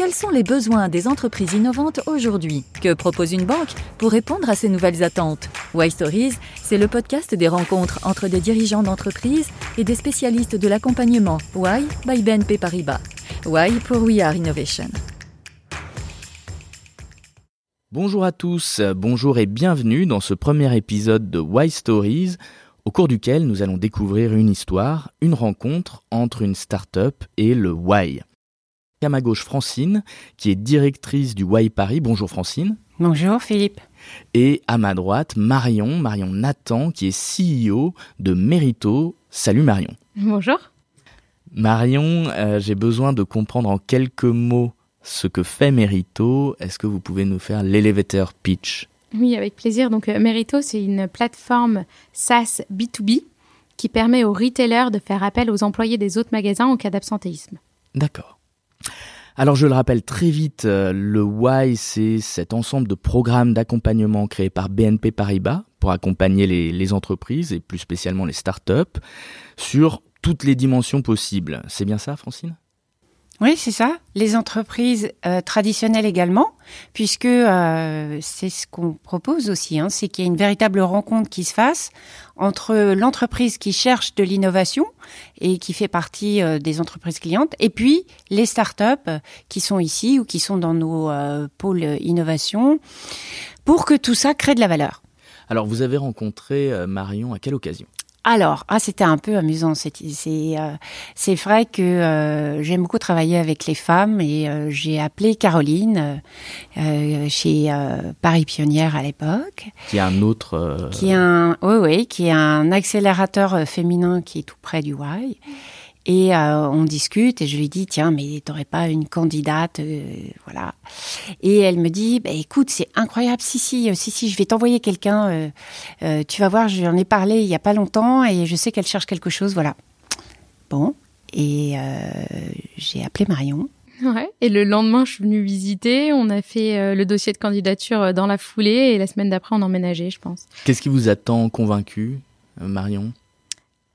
Quels sont les besoins des entreprises innovantes aujourd'hui? Que propose une banque pour répondre à ces nouvelles attentes? Why Stories, c'est le podcast des rencontres entre des dirigeants d'entreprises et des spécialistes de l'accompagnement Why? By BNP Paribas. Why? Pour We Are Innovation. Bonjour à tous, bonjour et bienvenue dans ce premier épisode de Why Stories, au cours duquel nous allons découvrir une histoire, une rencontre entre une start-up et le Why. À ma gauche, Francine, qui est directrice du Why Paris. Bonjour Francine. Bonjour Philippe. Et à ma droite, Marion, Marion Nathan, qui est CEO de Merito. Salut Marion. Bonjour. Marion, euh, j'ai besoin de comprendre en quelques mots ce que fait Merito. Est-ce que vous pouvez nous faire l'elevator pitch? Oui, avec plaisir. Donc euh, Merito, c'est une plateforme SaaS B2B qui permet aux retailers de faire appel aux employés des autres magasins en cas d'absentéisme. D'accord. Alors je le rappelle très vite, euh, le Why, c'est cet ensemble de programmes d'accompagnement créés par BNP Paribas pour accompagner les, entreprises et plus spécialement les startups sur toutes les dimensions possibles. C'est bien ça, Francine? Oui, c'est ça. Les entreprises euh, traditionnelles également, puisque euh, c'est ce qu'on propose aussi, hein, c'est qu'il y ait une véritable rencontre qui se fasse entre l'entreprise qui cherche de l'innovation et qui fait partie euh, des entreprises clientes, et puis les startups qui sont ici ou qui sont dans nos pôles innovation, pour que tout ça crée de la valeur. Alors, vous avez rencontré Marion à quelle occasion? Alors, ah, c'était un peu amusant. C'est euh, vrai que euh, j'aime beaucoup travailler avec les femmes et euh, j'ai appelé Caroline chez Paris Pionnière à l'époque. Qui est un autre. Qui est un, oui, oui, qui est un accélérateur féminin qui est tout près du Y. Et euh, on discute et je lui dis tiens mais t'aurais pas une candidate euh, voilà et elle me dit bah, écoute c'est incroyable si si euh, si si je vais t'envoyer quelqu'un tu vas voir j'en ai parlé il y a pas longtemps et je sais qu'elle cherche quelque chose voilà bon et j'ai appelé Marion Ouais. Et le lendemain, je suis venue visiter. On a fait le dossier de candidature dans la foulée et la semaine d'après, on a emménagé, je pense. Qu'est-ce qui vous a tant convaincu, Marion?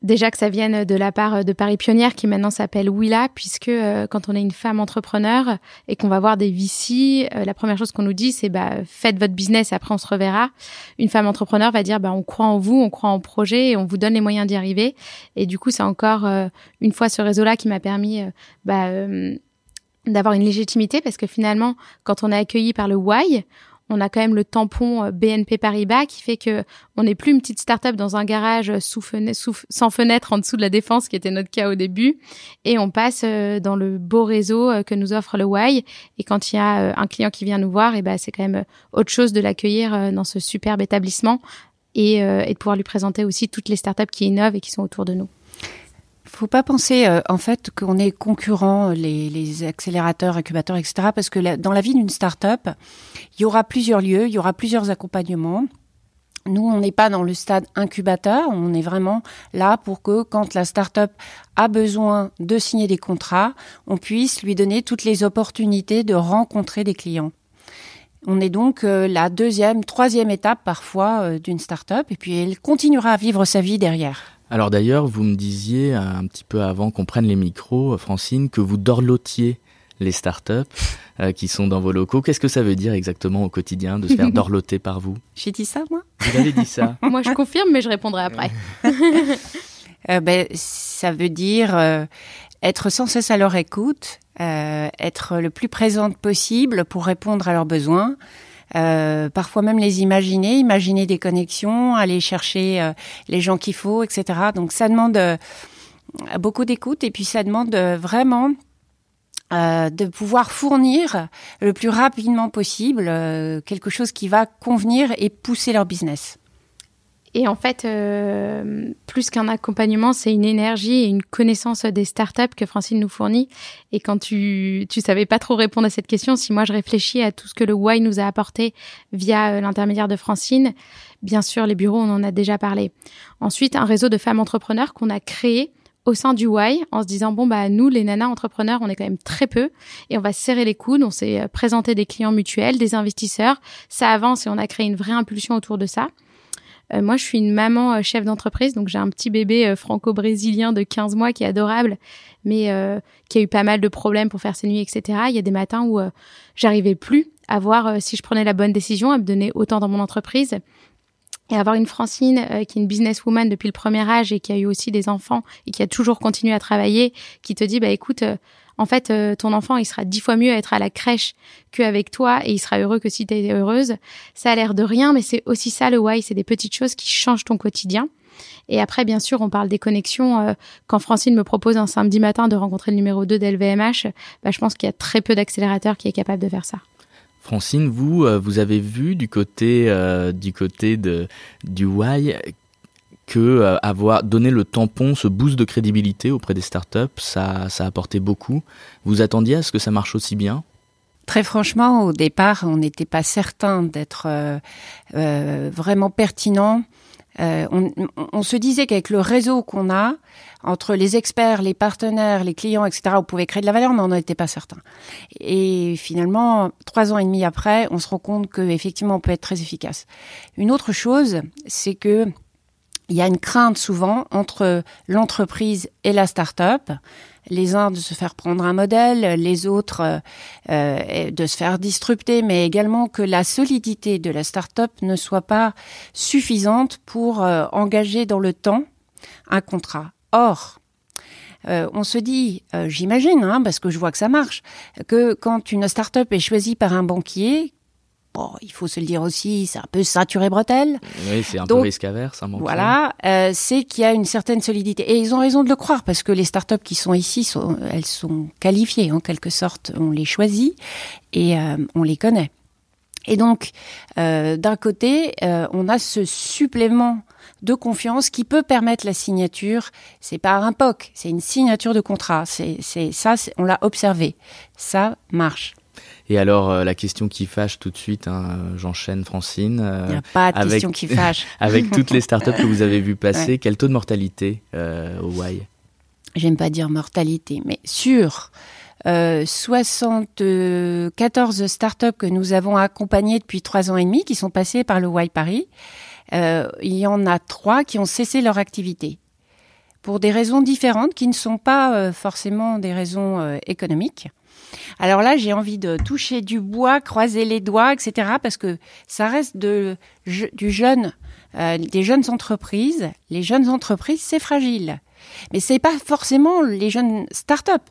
Déjà que ça vienne de la part de Paris Pionnière qui maintenant s'appelle Willa, puisque euh, quand on est une femme entrepreneur et qu'on va voir des VC, euh, la première chose qu'on nous dit c'est bah faites votre business, après on se reverra. Une femme entrepreneur va dire bah on croit en vous, on croit en projet et on vous donne les moyens d'y arriver. Et du coup c'est encore euh, une fois ce réseau-là qui m'a permis bah, d'avoir une légitimité parce que finalement quand on est accueilli par le Why, on a quand même le tampon euh, BNP Paribas qui fait que on n'est plus une petite start-up dans un garage euh, sans fenêtre en dessous de la défense qui était notre cas au début. Et on passe euh, dans le beau réseau que nous offre le Y. Et quand il y a un client qui vient nous voir et ben c'est quand même autre chose de l'accueillir dans ce superbe établissement et, et de pouvoir lui présenter aussi toutes les startups qui innovent et qui sont autour de nous faut pas penser euh, en fait qu'on est concurrent les, les, accélérateurs, incubateurs, etc. Parce que dans la vie d'une start-up, il y aura plusieurs lieux, il y aura plusieurs accompagnements. Nous, on n'est pas dans le stade incubateur, on est vraiment là pour que quand la start-up a besoin de signer des contrats, on puisse lui donner toutes les opportunités de rencontrer des clients. On est donc euh, la deuxième, troisième étape parfois euh, d'une start-up et puis elle continuera à vivre sa vie derrière. Alors d'ailleurs, vous me disiez euh, un petit peu avant qu'on prenne les micros, euh, Francine, que vous dorlotiez les startups euh, qui sont dans vos locaux. Qu'est-ce que ça veut dire exactement au quotidien de se faire dorloter par vous? J'ai dit ça, moi? Vous avez dit ça Moi, je confirme, mais je répondrai après. ben, ça veut dire être sans cesse à leur écoute, être le plus présente possible pour répondre à leurs besoins, euh, parfois même les imaginer, imaginer des connexions, aller chercher euh, les gens qu'il faut, etc. Donc ça demande euh, beaucoup d'écoute et puis ça demande vraiment de pouvoir fournir le plus rapidement possible quelque chose qui va convenir et pousser leur business. Et en fait, euh, plus qu'un accompagnement, c'est une énergie et une connaissance des startups que Francine nous fournit. Et quand tu tu savais pas trop répondre à cette question, si moi je réfléchis à tout ce que le Why nous a apporté via euh, l'intermédiaire de Francine, bien sûr, les bureaux, on en a déjà parlé. Ensuite, un réseau de femmes entrepreneurs qu'on a créé au sein du Why en se disant bon bah nous les nanas entrepreneurs on est quand même très peu et on va serrer les coudes on s'est présenté des clients mutuels des investisseurs ça avance et on a créé une vraie impulsion autour de ça moi, je suis une maman chef d'entreprise, donc j'ai un petit bébé franco-brésilien de 15 mois qui est adorable, mais qui a eu pas mal de problèmes pour faire ses nuits, etc. Il y a des matins où j'arrivais plus à voir si je prenais la bonne décision, à me donner autant dans mon entreprise et avoir une Francine euh, qui est une businesswoman depuis le premier âge et qui a eu aussi des enfants et qui a toujours continué à travailler, qui te dit bah écoute, euh, en fait euh, ton enfant il sera dix fois mieux à être à la crèche qu'avec toi et il sera heureux que si tu es heureuse. Ça a l'air de rien, mais c'est aussi ça le why, c'est des petites choses qui changent ton quotidien. Et après, bien sûr, on parle des connexions. quand Francine me propose un samedi matin de rencontrer le numéro 2 d'LVMH, bah, je pense qu'il y a très peu d'accélérateurs qui est capable de faire ça. Francine, vous, euh, vous avez vu du côté, euh, du du why que euh, avoir donné le tampon, ce boost de crédibilité auprès des startups, ça, ça a apporté beaucoup. Vous attendiez à ce que ça marche aussi bien? Très franchement, au départ, on n'était pas certain d'être vraiment pertinent euh, on, se disait qu'avec le réseau qu'on a, entre les experts, les partenaires, les clients, etc., on pouvait créer de la valeur, mais on n'en était pas certain. Et finalement, trois ans et demi après, on se rend compte qu'effectivement, on peut être très efficace. Une autre chose, c'est que il y a une crainte souvent entre l'entreprise et la start-up les uns de se faire prendre un modèle, les autres euh, euh, de se faire disrupter, mais également que la solidité de la start-up ne soit pas suffisante pour euh, engager dans le temps un contrat. Or, on se dit, j'imagine, hein, parce que je vois que ça marche, que quand une start-up est choisie par un banquier, Bon, il faut se le dire aussi, c'est un peu saturé bretelle. Oui, c'est un peu risque averse. Un voilà, euh, c'est qu'il y a une certaine solidité. Et ils ont raison de le croire, parce que les startups qui sont ici, sont, elles sont qualifiées en quelque sorte. On les choisit et euh, on les connaît. Et donc, euh, d'un côté, euh, on a ce supplément de confiance qui peut permettre la signature. C'est pas un POC, c'est une signature de contrat. C'est ça, on l'a observé. Ça marche. Et alors, euh, la question qui fâche tout de suite, hein, j'enchaîne Francine. Il n'y a pas de question qui fâche. avec toutes les startups que vous avez vues passer, quel taux de mortalité euh, au Y? J'aime pas dire mortalité, mais sur euh, 74 startups que nous avons accompagnées depuis trois ans et demi, qui sont passées par le Y Paris, euh, il y en a trois qui ont cessé leur activité pour des raisons différentes qui ne sont pas euh, forcément des raisons euh, économiques. Alors là, j'ai envie de toucher du bois, croiser les doigts, etc. Parce que ça reste de, du jeune, euh, des jeunes entreprises. Les jeunes entreprises, c'est fragile. Mais c'est pas forcément les jeunes start-up.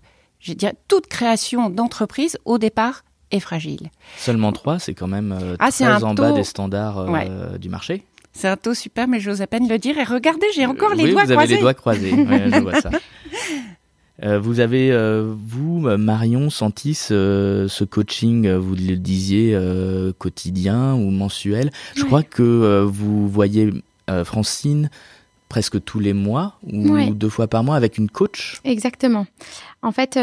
Je dirais toute création d'entreprise au départ est fragile. Seulement trois, c'est quand même euh, ah, très en bas des standards euh, du marché. C'est un taux super, mais j'ose à peine le dire. Et regardez, j'ai encore les oui, doigts vous avez les doigts croisés. je vois ça. Euh, vous avez, euh, vous, Marion, senti ce, coaching, euh, vous le disiez, quotidien ou mensuel. Je crois que vous voyez Francine presque tous les mois ou deux fois par mois avec une coach. Exactement. En fait,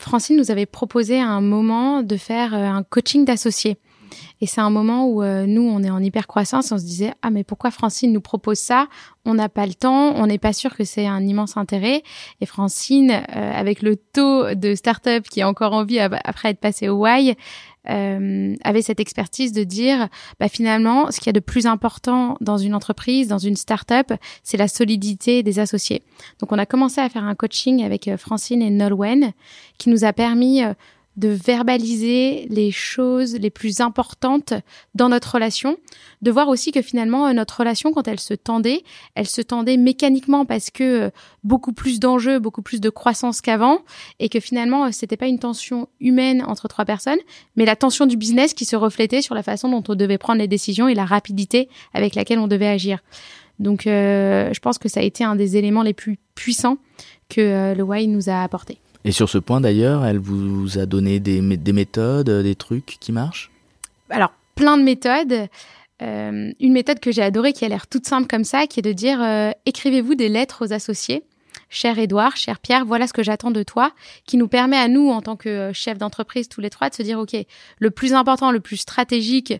Francine nous avait proposé à un moment de faire un coaching d'associés. Et c'est un moment où euh, nous, on est en hyper croissance. On se disait ah mais pourquoi Francine nous propose ça? On n'a pas le temps. On n'est pas sûr que c'est un immense intérêt. Et Francine, euh, avec le taux de start-up qui a encore envie après être passé au Y, euh, avait cette expertise de dire bah finalement ce qu'il y a de plus important dans une entreprise, dans une start-up, c'est la solidité des associés. Donc on a commencé à faire un coaching avec Francine et Nolwenn qui nous a permis de verbaliser les choses les plus importantes dans notre relation, de voir aussi que finalement euh, notre relation quand elle se tendait, elle se tendait mécaniquement parce que euh, beaucoup plus d'enjeux, beaucoup plus de croissance qu'avant et que finalement euh, c'était pas une tension humaine entre trois personnes, mais la tension du business qui se reflétait sur la façon dont on devait prendre les décisions et la rapidité avec laquelle on devait agir. Donc je pense que ça a été un des éléments les plus puissants que le Why nous a apporté. Et sur ce point d'ailleurs, elle vous a donné des, des méthodes, des trucs qui marchent? Alors, plein de méthodes. Euh, une méthode que j'ai adorée, qui a l'air toute simple comme ça, qui est de dire euh, écrivez-vous des lettres aux associés. Cher Édouard, cher Pierre, voilà ce que j'attends de toi, qui nous permet à nous, en tant que chef d'entreprise tous les trois, de se dire, OK, le plus important, le plus stratégique,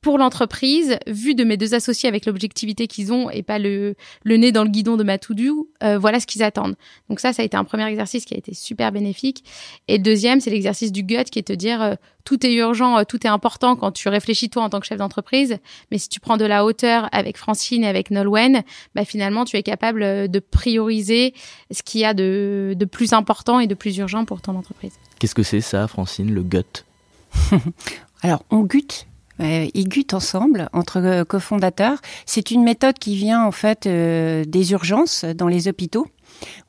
pour l'entreprise, vu de mes deux associés avec l'objectivité qu'ils ont et pas le, le nez dans le guidon de ma to-do, euh, voilà ce qu'ils attendent. Donc ça, ça a été un premier exercice qui a été super bénéfique. Et le deuxième, c'est l'exercice du gut qui est de te dire euh, tout est urgent, euh, tout est important quand tu réfléchis toi en tant que chef d'entreprise. Mais si tu prends de la hauteur avec Francine et avec Nolwenn, bah finalement, tu es capable de prioriser ce qu'il y a de, de plus important et de plus urgent pour ton entreprise. Qu'est-ce que c'est ça, Francine, le gut? Alors, on gut euh, gutent ensemble entre euh, cofondateurs. C'est une méthode qui vient en fait euh, des urgences dans les hôpitaux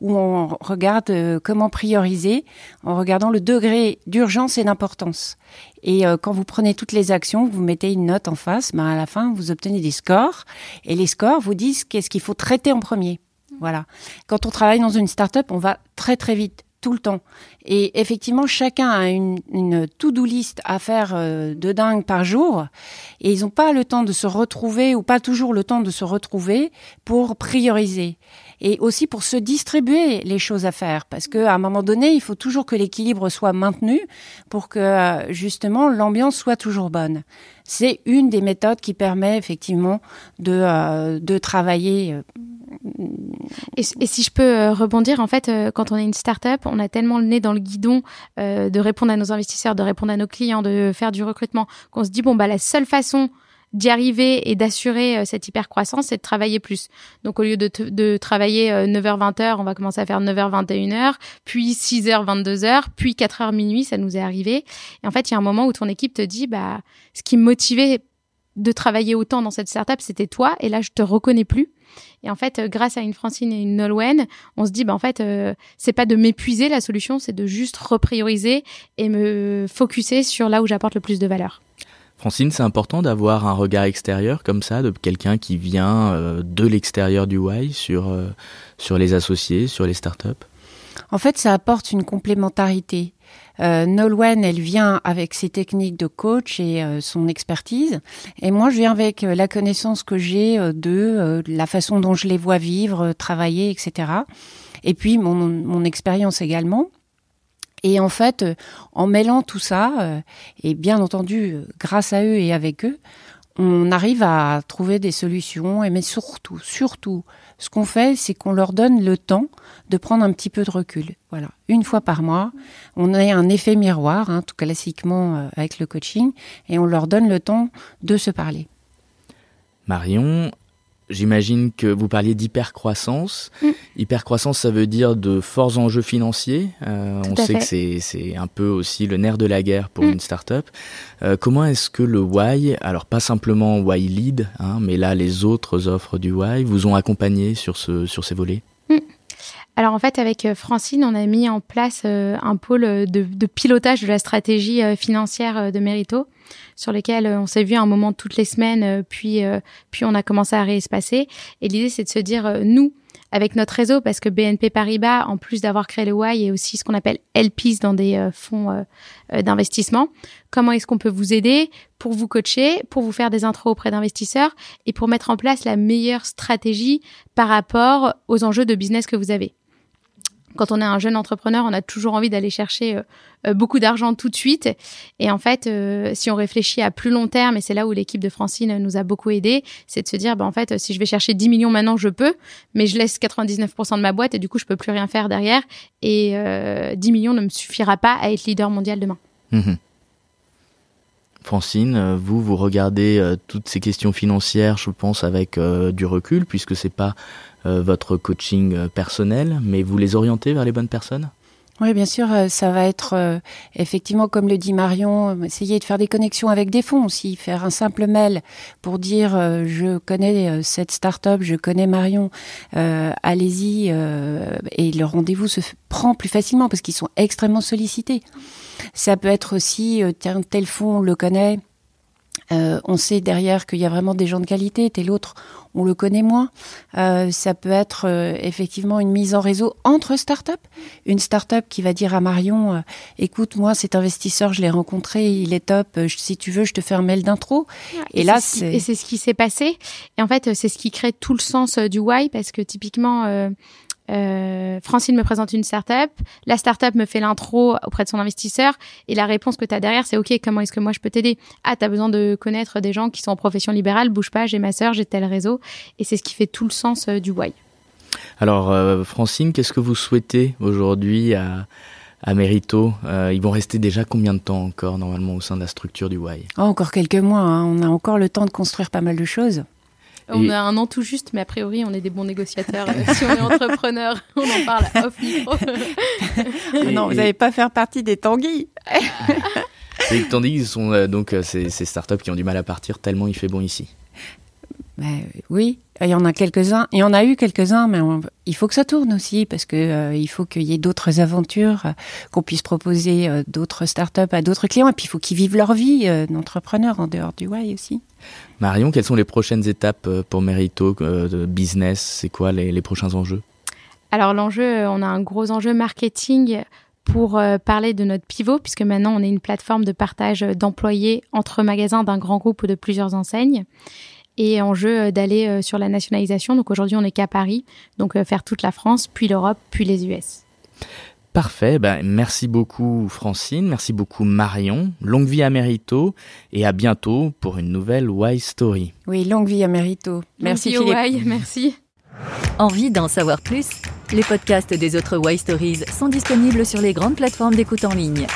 où on regarde comment prioriser en regardant le degré d'urgence et d'importance. Et quand vous prenez toutes les actions, vous mettez une note en face, ben à la fin, vous obtenez des scores. Et les scores vous disent qu'est-ce qu'il faut traiter en premier. Voilà. Quand on travaille dans une start-up, on va très très vite tout le temps. Et effectivement, chacun a une, une to-do list à faire euh, de dingue par jour, et ils n'ont pas le temps de se retrouver, ou pas toujours le temps de se retrouver pour prioriser. Et aussi pour se distribuer les choses à faire, parce qu'à un moment donné, il faut toujours que l'équilibre soit maintenu pour que euh, justement l'ambiance soit toujours bonne. C'est une des méthodes qui permet effectivement de, euh, de travailler et, si je peux euh, rebondir, en fait, euh, quand on est une start-up, on a tellement le nez dans le guidon euh, de répondre à nos investisseurs, de répondre à nos clients, de faire du recrutement, qu'on se dit, bon, bah, la seule façon d'y arriver et d'assurer cette hyper croissance, c'est de travailler plus. Donc au lieu de, travailler 9h 20h, on va commencer à faire 9h 21h, puis 6h 22h, puis 4h minuit, ça nous est arrivé. Et en fait, il y a un moment où ton équipe te dit bah ce qui me motivait de travailler autant dans cette startup, c'était toi et là je te reconnais plus. Et en fait, euh, grâce à une Francine et une Nolwenn, on se dit, bah, en fait, euh, c'est pas de m'épuiser la solution, c'est de juste reprioriser et me focuser sur là où j'apporte le plus de valeur. Francine, c'est important d'avoir un regard extérieur comme ça, de quelqu'un qui vient euh, de l'extérieur du Y sur, sur les associés, sur les startups En fait, ça apporte une complémentarité. Euh, Nolwenn, elle vient avec ses techniques de coach et euh, son expertise. Et moi, je viens avec euh, la connaissance que j'ai euh, de la façon dont je les vois vivre, travailler, etc. Et puis mon, mon expérience également. Et en fait, en mêlant tout ça, et bien entendu, grâce à eux et avec eux, on arrive à trouver des solutions. Et mais surtout, surtout, ce qu'on fait, c'est qu'on leur donne le temps de prendre un petit peu de recul. Voilà, une fois par mois, on a un effet miroir, hein, tout classiquement euh, avec le coaching, et on leur donne le temps de se parler. Marion, J'imagine que vous parliez d'hypercroissance. Mm. Hypercroissance, ça veut dire de forts enjeux financiers. Euh, on sait que c'est un peu aussi le nerf de la guerre pour mm. une start-up. Euh, comment est-ce que le Y, alors pas simplement Y Lead, hein, mais là les autres offres du Y, vous ont accompagné sur, ce, sur ces volets? Mm. Alors en fait, avec euh, Francine, on a mis en place un pôle de, de, pilotage de la stratégie financière de Merito sur lesquels euh, on s'est vu un moment toutes les semaines, euh, puis euh, puis on a commencé à réespacer. Et l'idée, c'est de se dire, nous, avec notre réseau, parce que BNP Paribas, en plus d'avoir créé le Y, est aussi ce qu'on appelle LPs dans des fonds d'investissement. Comment est-ce qu'on peut vous aider pour vous coacher, pour vous faire des intros auprès d'investisseurs et pour mettre en place la meilleure stratégie par rapport aux enjeux de business que vous avez? Quand on est un jeune entrepreneur, on a toujours envie d'aller chercher euh, euh, beaucoup d'argent tout de suite. Et en fait, euh, si on réfléchit à plus long terme, et c'est là où l'équipe de Francine nous a beaucoup aidé, c'est de se dire, bah, en fait, si je vais chercher 10 millions maintenant, je peux, mais je laisse 99% de ma boîte et du coup, je peux plus rien faire derrière. Et 10 millions ne me suffira pas à être leader mondial demain. Mmh Francine, vous, vous regardez toutes ces questions financières, je pense, avec du recul, puisque c'est pas euh, votre coaching euh, personnel, mais vous les orientez vers les bonnes personnes? Oui, bien sûr, euh, ça va être effectivement, comme le dit Marion, essayer de faire des connexions avec des fonds aussi, faire un simple mail pour dire je connais cette start-up, je connais Marion, allez-y, et le rendez-vous se prend plus facilement parce qu'ils sont extrêmement sollicités. Ça peut être aussi, tiens, tel fonds, on le connaît, euh, on sait derrière qu'il y a vraiment des gens de qualité, tel autre, on le connaît moins. Euh, ça peut être euh, effectivement une mise en réseau entre startups. Une startup qui va dire à Marion, écoute, moi, cet investisseur, je l'ai rencontré, il est top. si tu veux, je te fais un mail d'intro. et, là, c'est et c'est ce qui s'est passé. Et en fait, c'est ce qui crée tout le sens du why, parce que typiquement euh, Francine me présente une startup, la startup me fait l'intro auprès de son investisseur et la réponse que tu as derrière c'est OK, comment est-ce que moi je peux t'aider? Ah, tu as besoin de connaître des gens qui sont en profession libérale, bouge pas, j'ai ma sœur, j'ai tel réseau et c'est ce qui fait tout le sens euh, du why. Alors euh, Francine, qu'est-ce que vous souhaitez aujourd'hui à à Mérito? Euh, ils vont rester déjà combien de temps encore normalement au sein de la structure du Y oh, Encore quelques mois. Hein. On a encore le temps de construire pas mal de choses. On a un an tout juste, mais a priori, on est des bons négociateurs. si on est entrepreneur, on en parle off micro. non, vous n'allez pas faire partie des tanguis. les tanguis sont euh, donc euh, ces, ces startups qui ont du mal à partir tellement il fait bon ici. Ben, oui, il y en a quelques-uns. Il y en a eu quelques-uns, mais il faut que ça tourne aussi parce que euh, il faut qu'il y ait d'autres aventures, euh, qu'on puisse proposer euh, d'autres startups à d'autres clients. Et puis il faut qu'ils vivent leur vie d'entrepreneur en dehors du Y aussi. Marion, quelles sont les prochaines étapes pour Merito de business? C'est quoi les, prochains enjeux? Alors l'enjeu, on a un gros enjeu marketing pour parler de notre pivot, puisque maintenant on est une plateforme de partage d'employés entre magasins d'un grand groupe ou de plusieurs enseignes et enjeu euh, d'aller euh, sur la nationalisation. Donc aujourd'hui, on n'est qu'à Paris, donc euh, faire toute la France, puis l'Europe, puis les US. Parfait, ben, merci beaucoup Francine, merci beaucoup Marion, longue vie à Mérito et à bientôt pour une nouvelle Y Story. Oui, longue vie à Mérito. Merci Philippe. Merci. Envie d'en savoir plus? Les podcasts des autres Y Stories sont disponibles sur les grandes plateformes d'écoute en ligne.